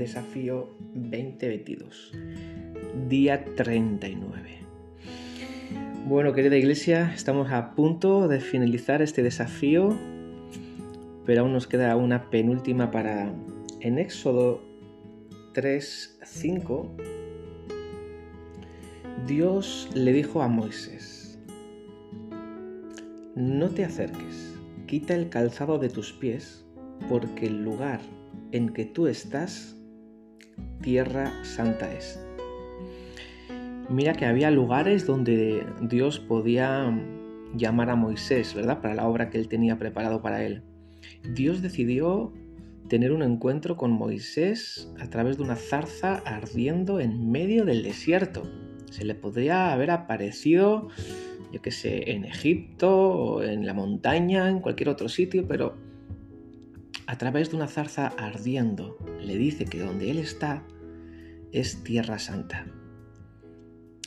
Desafío 2022, día 39. Bueno, querida iglesia, estamos a punto de finalizar este desafío, pero aún nos queda una penúltima para en Éxodo 3:5. Dios le dijo a Moisés, no te acerques, quita el calzado de tus pies, porque el lugar en que tú estás, tierra santa es. Mira que había lugares donde Dios podía llamar a Moisés, ¿verdad? Para la obra que él tenía preparado para él. Dios decidió tener un encuentro con Moisés a través de una zarza ardiendo en medio del desierto. Se le podría haber aparecido, yo qué sé, en Egipto o en la montaña, en cualquier otro sitio, pero a través de una zarza ardiendo, le dice que donde Él está es tierra santa.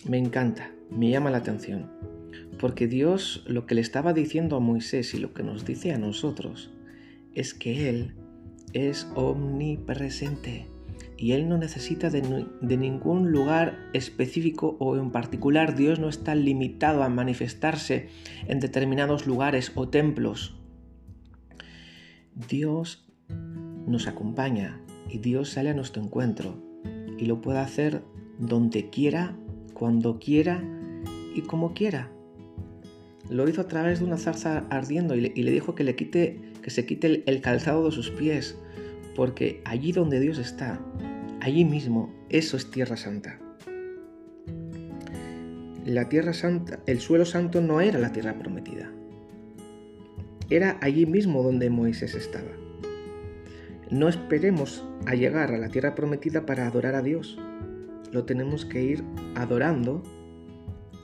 Me encanta, me llama la atención, porque Dios lo que le estaba diciendo a Moisés y lo que nos dice a nosotros es que Él es omnipresente y Él no necesita de, de, ningún lugar específico o en particular. Dios no está limitado a manifestarse en determinados lugares o templos. Dios nos acompaña y Dios sale a nuestro encuentro y lo puede hacer donde quiera, cuando quiera y como quiera. Lo hizo a través de una zarza ardiendo y le, dijo que le quite, que se quite el calzado de sus pies, porque allí donde Dios está, allí mismo, eso es tierra santa. La tierra santa, el suelo santo no era la tierra prometida. Era allí mismo donde Moisés estaba. No esperemos a llegar a la tierra prometida para adorar a Dios. Lo tenemos que ir adorando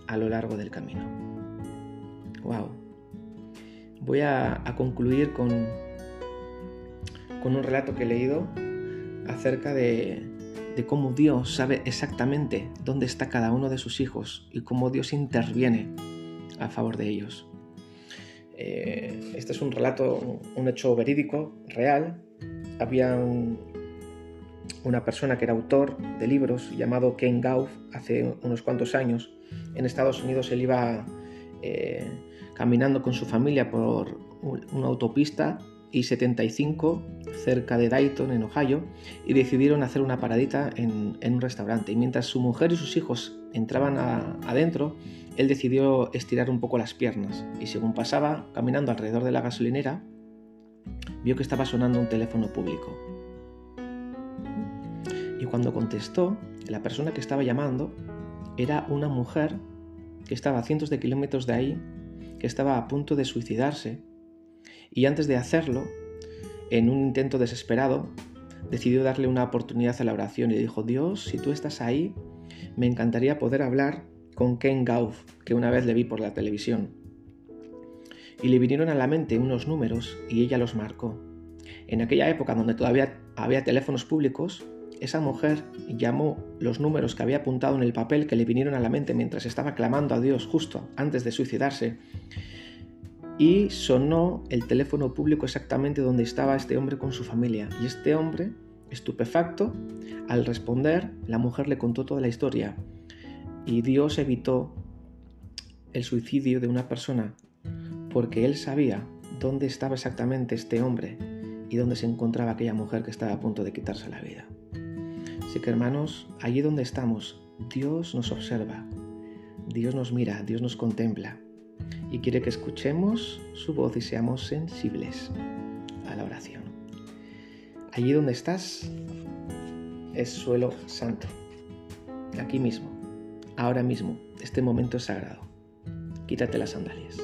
a lo largo del camino. Wow. Voy a, concluir con, un relato que he leído acerca de cómo Dios sabe exactamente dónde está cada uno de sus hijos y cómo Dios interviene a favor de ellos. Eh, este es un relato, un hecho verídico, real. Había una persona que era autor de libros llamado Ken Gauff hace unos cuantos años. En Estados Unidos él iba eh, caminando con su familia por una autopista I-75 cerca de Dayton, en Ohio, y decidieron hacer una paradita en, un restaurante. Y mientras su mujer y sus hijos entraban adentro, él decidió estirar un poco las piernas y según pasaba caminando alrededor de la gasolinera, vio que estaba sonando un teléfono público. Y cuando contestó, la persona que estaba llamando era una mujer que estaba a cientos de kilómetros de ahí, que estaba a punto de suicidarse, y antes de hacerlo, en un intento desesperado, decidió darle una oportunidad a la oración y dijo, Dios, si tú estás ahí, me encantaría poder hablar con Ken Gauff, que una vez le vi por la televisión. Y le vinieron a la mente unos números y ella los marcó. En aquella época donde todavía había teléfonos públicos, esa mujer llamó los números que había apuntado en el papel que le vinieron a la mente mientras estaba clamando a Dios justo antes de suicidarse. Y sonó el teléfono público exactamente donde estaba este hombre con su familia. Y este hombre, estupefacto, al responder, la mujer le contó toda la historia y Dios evitó el suicidio de una persona porque Él sabía dónde estaba exactamente este hombre y dónde se encontraba aquella mujer que estaba a punto de quitarse la vida. Así que hermanos, allí donde estamos, Dios nos observa, Dios nos mira, Dios nos contempla y quiere que escuchemos su voz y seamos sensibles a la oración. Allí donde estás es suelo santo, aquí mismo ahora mismo, este momento sagrado. Quítate las sandalias.